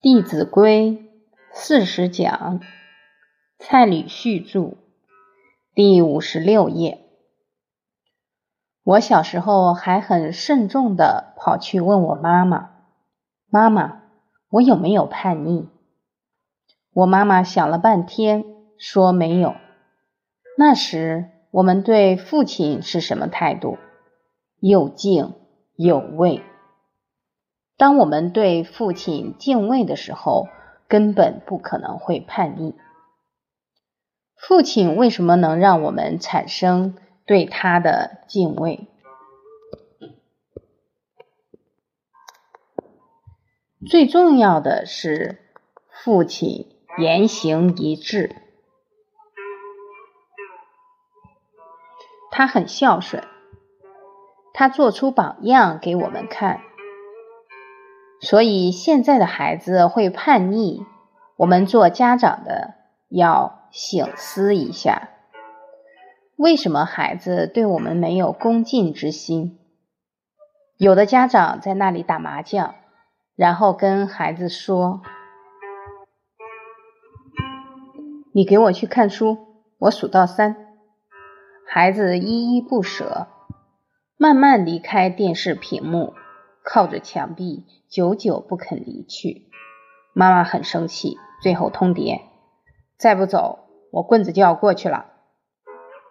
《弟子规》四十讲，蔡礼旭著，第五十六页。我小时候还很慎重的跑去问我妈妈：“妈妈，我有没有叛逆？”我妈妈想了半天，说没有。那时我们对父亲是什么态度？有敬有畏。当我们对父亲敬畏的时候，根本不可能会叛逆。父亲为什么能让我们产生对他的敬畏？最重要的是，父亲言行一致，他很孝顺，他做出榜样给我们看。所以现在的孩子会叛逆，我们做家长的要醒思一下，为什么孩子对我们没有恭敬之心？有的家长在那里打麻将，然后跟孩子说：“你给我去看书，我数到三。”孩子依依不舍，慢慢离开电视屏幕。靠着墙壁，久久不肯离去。妈妈很生气，最后通牒：再不走，我棍子就要过去了。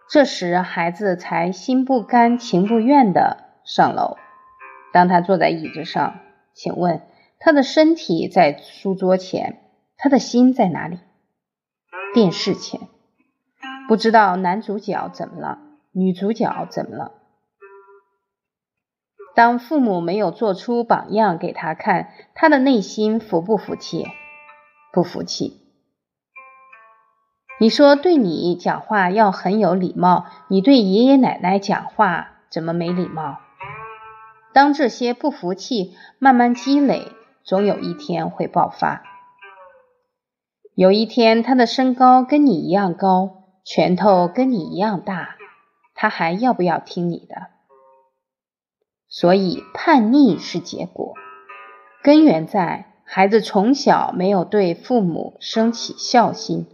这时，孩子才心不甘情不愿的上楼。当他坐在椅子上，请问他的身体在书桌前，他的心在哪里？电视前。不知道男主角怎么了，女主角怎么了？当父母没有做出榜样给他看，他的内心服不服气？不服气。你说对你讲话要很有礼貌，你对爷爷奶奶讲话怎么没礼貌？当这些不服气慢慢积累，总有一天会爆发。有一天他的身高跟你一样高，拳头跟你一样大，他还要不要听你的？所以叛逆是结果，根源在孩子从小没有对父母升起孝心，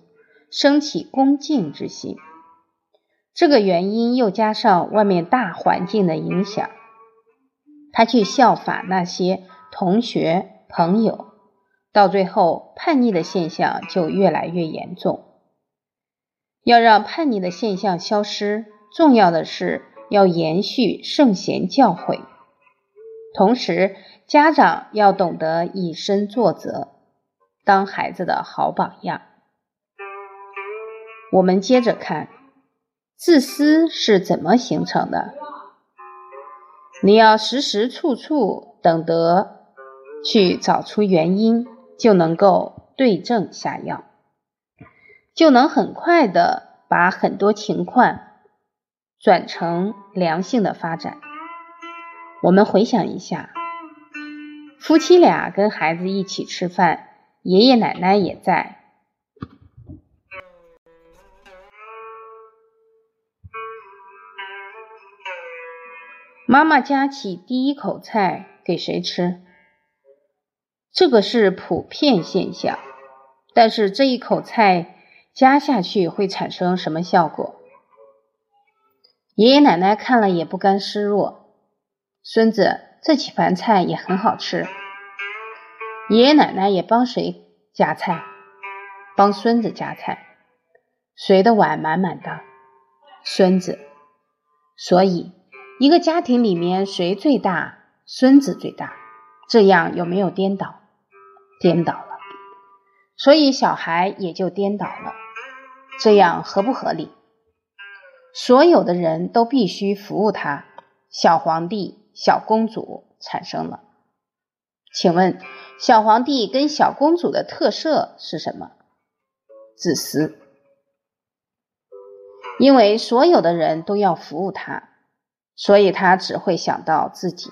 升起恭敬之心。这个原因又加上外面大环境的影响，他去效法那些同学朋友，到最后叛逆的现象就越来越严重。要让叛逆的现象消失，重要的是。要延续圣贤教诲，同时家长要懂得以身作则，当孩子的好榜样。我们接着看，自私是怎么形成的？你要时时处处懂得去找出原因，就能够对症下药，就能很快的把很多情况。转成良性的发展。我们回想一下，夫妻俩跟孩子一起吃饭，爷爷奶奶也在。妈妈夹起第一口菜给谁吃？这个是普遍现象。但是这一口菜夹下去会产生什么效果？爷爷奶奶看了也不甘示弱，孙子这几盘菜也很好吃。爷爷奶奶也帮谁夹菜？帮孙子夹菜。谁的碗满满的？孙子。所以，一个家庭里面谁最大？孙子最大。这样有没有颠倒？颠倒了。所以小孩也就颠倒了。这样合不合理？所有的人都必须服务他，小皇帝、小公主产生了。请问，小皇帝跟小公主的特色是什么？自私，因为所有的人都要服务他，所以他只会想到自己。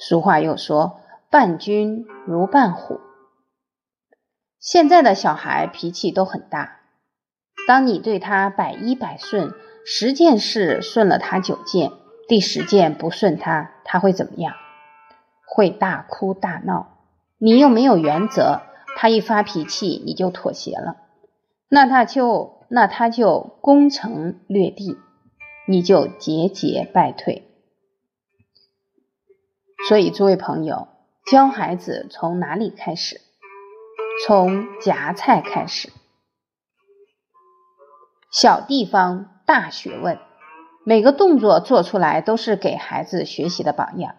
俗话又说：“伴君如伴虎。”现在的小孩脾气都很大，当你对他百依百顺。十件事顺了他九件，第十件不顺他，他会怎么样？会大哭大闹，你又没有原则，他一发脾气你就妥协了，那他就那他就攻城略地，你就节节败退。所以，诸位朋友，教孩子从哪里开始？从夹菜开始，小地方大学问，每个动作做出来都是给孩子学习的榜样。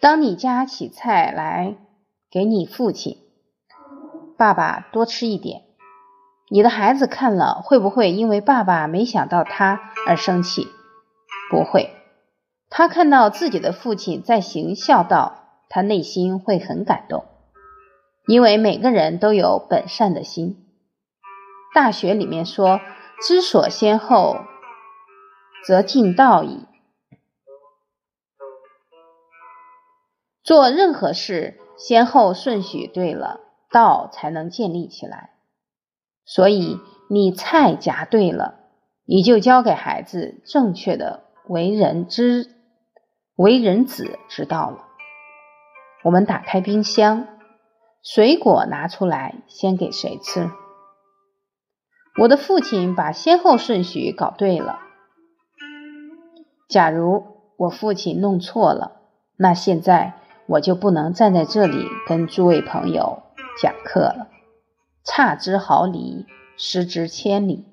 当你夹起菜来给你父亲，爸爸多吃一点，你的孩子看了会不会因为爸爸没想到他而生气？不会。他看到自己的父亲在行孝道，他内心会很感动，因为每个人都有本善的心。大学里面说：“知所先后，则近道矣。”做任何事，先后顺序对了，道才能建立起来。所以，你菜夹对了，你就教给孩子正确的为人之。为人子知道了，我们打开冰箱，水果拿出来，先给谁吃？我的父亲把先后顺序搞对了。假如我父亲弄错了，那现在我就不能站在这里跟诸位朋友讲课了。差之毫厘，失之千里。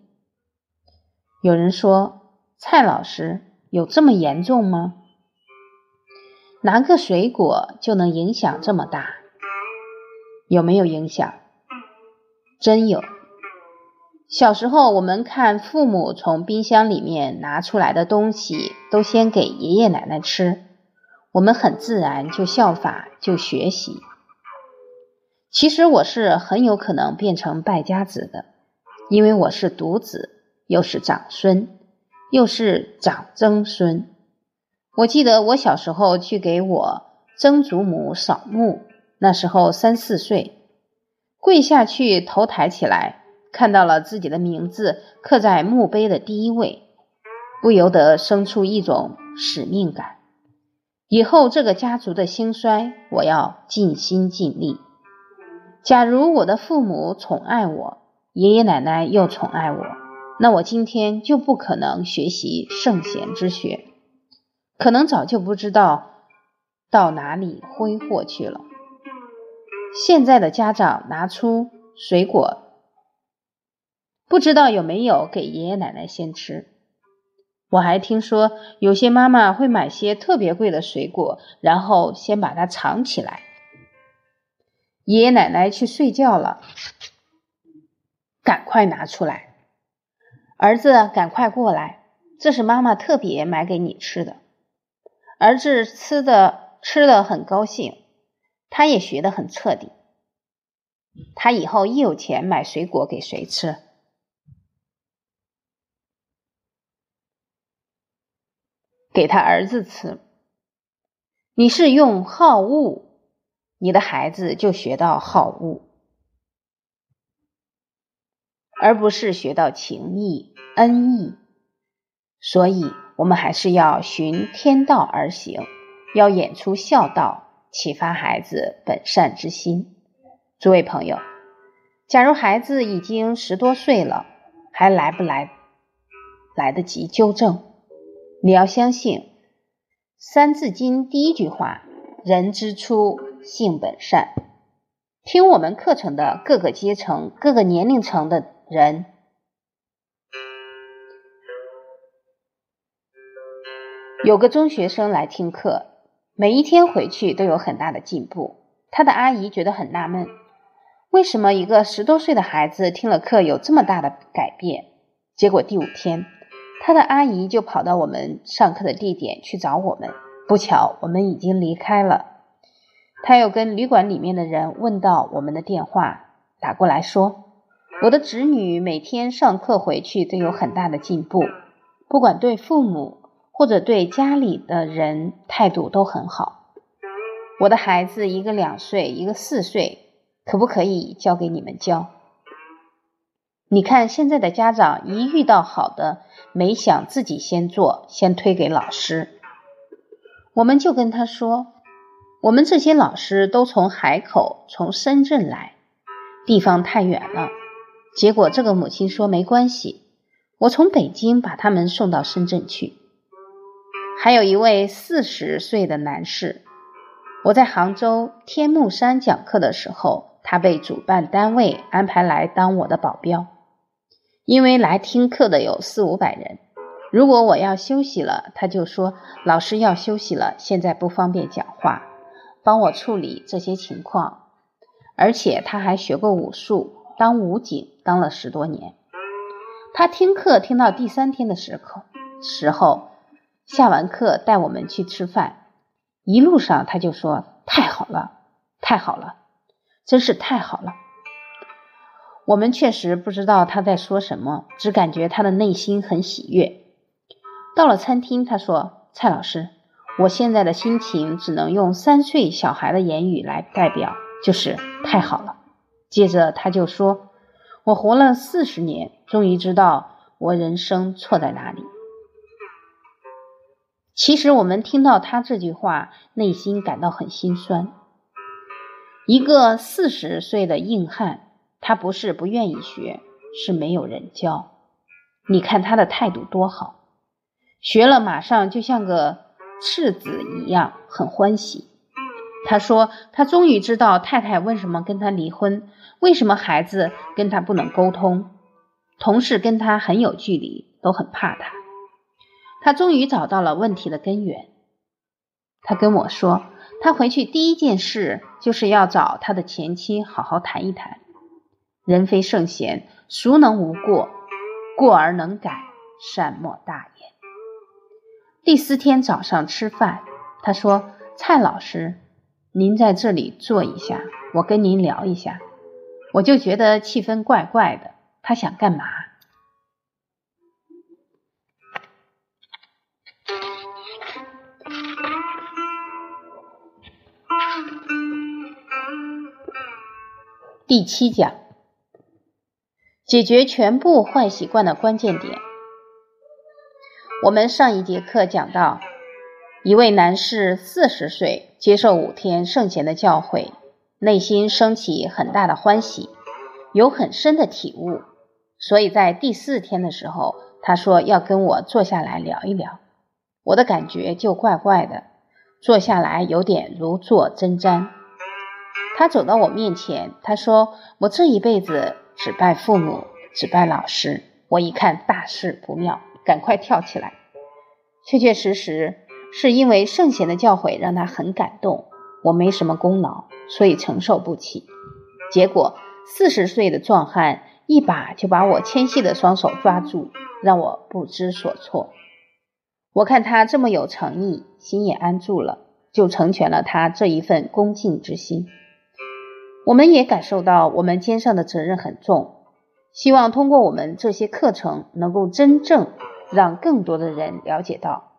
有人说，蔡老师有这么严重吗？拿个水果就能影响这么大，有没有影响？真有。小时候我们看父母从冰箱里面拿出来的东西，都先给爷爷奶奶吃，我们很自然就效法就学习。其实我是很有可能变成败家子的，因为我是独子，又是长孙，又是长曾孙。我记得我小时候去给我曾祖母扫墓，那时候三四岁，跪下去，头抬起来，看到了自己的名字刻在墓碑的第一位，不由得生出一种使命感。以后这个家族的兴衰，我要尽心尽力。假如我的父母宠爱我，爷爷奶奶又宠爱我，那我今天就不可能学习圣贤之学。可能早就不知道到哪里挥霍去了。现在的家长拿出水果，不知道有没有给爷爷奶奶先吃。我还听说有些妈妈会买些特别贵的水果，然后先把它藏起来。爷爷奶奶去睡觉了，赶快拿出来。儿子，赶快过来，这是妈妈特别买给你吃的。儿子吃的吃的很高兴，他也学得很彻底。他以后一有钱买水果给谁吃？给他儿子吃。你是用好物，你的孩子就学到好物，而不是学到情义恩义。所以。我们还是要循天道而行，要演出孝道，启发孩子本善之心。诸位朋友，假如孩子已经十多岁了，还来不来来得及纠正？你要相信《三字经》第一句话：“人之初，性本善。”听我们课程的各个阶层、各个年龄层的人。有个中学生来听课，每一天回去都有很大的进步。他的阿姨觉得很纳闷，为什么一个十多岁的孩子听了课有这么大的改变？结果第五天，他的阿姨就跑到我们上课的地点去找我们。不巧，我们已经离开了。他又跟旅馆里面的人问到我们的电话，打过来说，我的侄女每天上课回去都有很大的进步，不管对父母。或者对家里的人态度都很好。我的孩子一个两岁，一个四岁，可不可以交给你们教？你看现在的家长一遇到好的，没想自己先做，先推给老师。我们就跟他说：我们这些老师都从海口、从深圳来，地方太远了。结果这个母亲说没关系，我从北京把他们送到深圳去。还有一位四十岁的男士，我在杭州天目山讲课的时候，他被主办单位安排来当我的保镖。因为来听课的有四五百人，如果我要休息了，他就说老师要休息了，现在不方便讲话，帮我处理这些情况。而且他还学过武术，当武警当了十多年。他听课听到第三天的时候，时候下完课带我们去吃饭，一路上他就说太好了，太好了，真是太好了。我们确实不知道他在说什么，只感觉他的内心很喜悦。到了餐厅，他说：“蔡老师，我现在的心情只能用三岁小孩的言语来代表，就是太好了。”接着他就说：“我活了四十年，终于知道我人生错在哪里。”其实我们听到他这句话，内心感到很心酸。一个四十岁的硬汉。他不是不愿意学，是没有人教。你看他的态度多好，学了马上就像个赤子一样，很欢喜。他说他终于知道太太为什么跟他离婚，为什么孩子跟他不能沟通，同事跟他很有距离，都很怕他。他终于找到了问题的根源。他跟我说，他回去第一件事就是要找他的前妻好好谈一谈。人非圣贤，孰能无过？过而能改，善莫大焉。第四天早上吃饭，他说：“蔡老师，您在这里坐一下，我跟您聊一下。”我就觉得气氛怪怪的，他想干嘛？第七讲。解决全部坏习惯的关键点。我们上一节课讲到，一位男士四十岁，接受五天圣贤的教诲，内心升起很大的欢喜，有很深的体悟。所以在第四天的时候，他说要跟我坐下来聊一聊。我的感觉就怪怪的，坐下来有点如坐针毡。他走到我面前，他说：“我这一辈子。”只拜父母，只拜老师。我一看大事不妙，赶快跳起来。确确实实是因为圣贤的教诲让他很感动，我没什么功劳，所以承受不起。结果四十岁的壮汉一把就把我纤细的双手抓住，让我不知所措。我看他这么有诚意，心也安住了，就成全了他这一份恭敬之心。我们也感受到我们肩上的责任很重，希望通过我们这些课程，能够真正让更多的人了解到，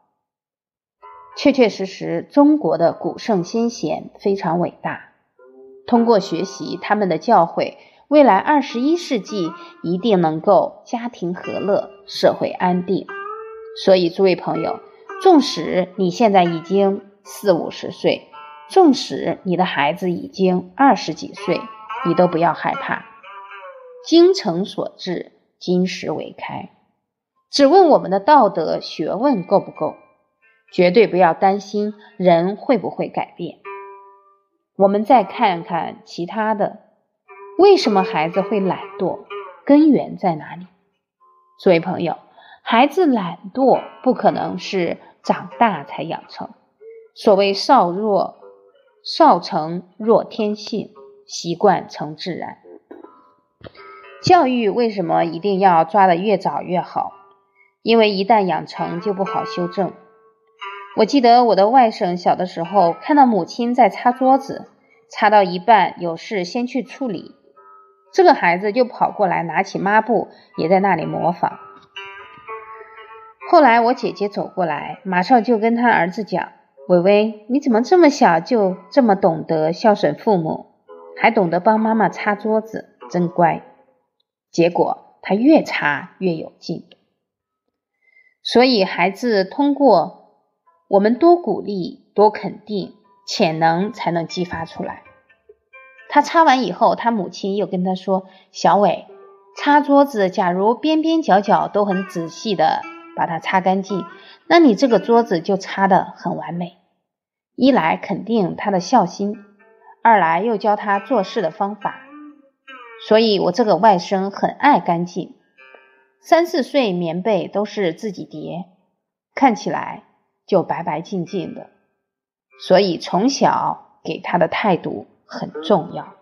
确确实实中国的古圣先贤非常伟大。通过学习他们的教诲，未来二十一世纪一定能够家庭和乐，社会安定。所以，诸位朋友，纵使你现在已经四五十岁，纵使你的孩子已经二十几岁，你都不要害怕。精诚所至，金石为开。只问我们的道德学问够不够，绝对不要担心人会不会改变。我们再看看其他的，为什么孩子会懒惰？根源在哪里？作为朋友，孩子懒惰不可能是长大才养成。所谓少弱。少成若天性，习惯成自然。教育为什么一定要抓得越早越好？因为一旦养成就不好修正。我记得我的外甥小的时候，看到母亲在擦桌子，擦到一半有事先去处理，这个孩子就跑过来拿起抹布，也在那里模仿。后来我姐姐走过来，马上就跟他儿子讲。伟伟，你怎么这么小就这么懂得孝顺父母，还懂得帮妈妈擦桌子，真乖。结果他越擦越有劲。所以孩子通过我们多鼓励、多肯定、潜能才能激发出来。他擦完以后，他母亲又跟他说：“小伟，擦桌子，假如边边角角都很仔细的把它擦干净，那你这个桌子就擦得很完美。一来肯定他的孝心，二来又教他做事的方法。所以，我这个外甥很爱干净，三四岁棉被都是自己叠，看起来就白白净净的。所以从小给他的态度。”很重要。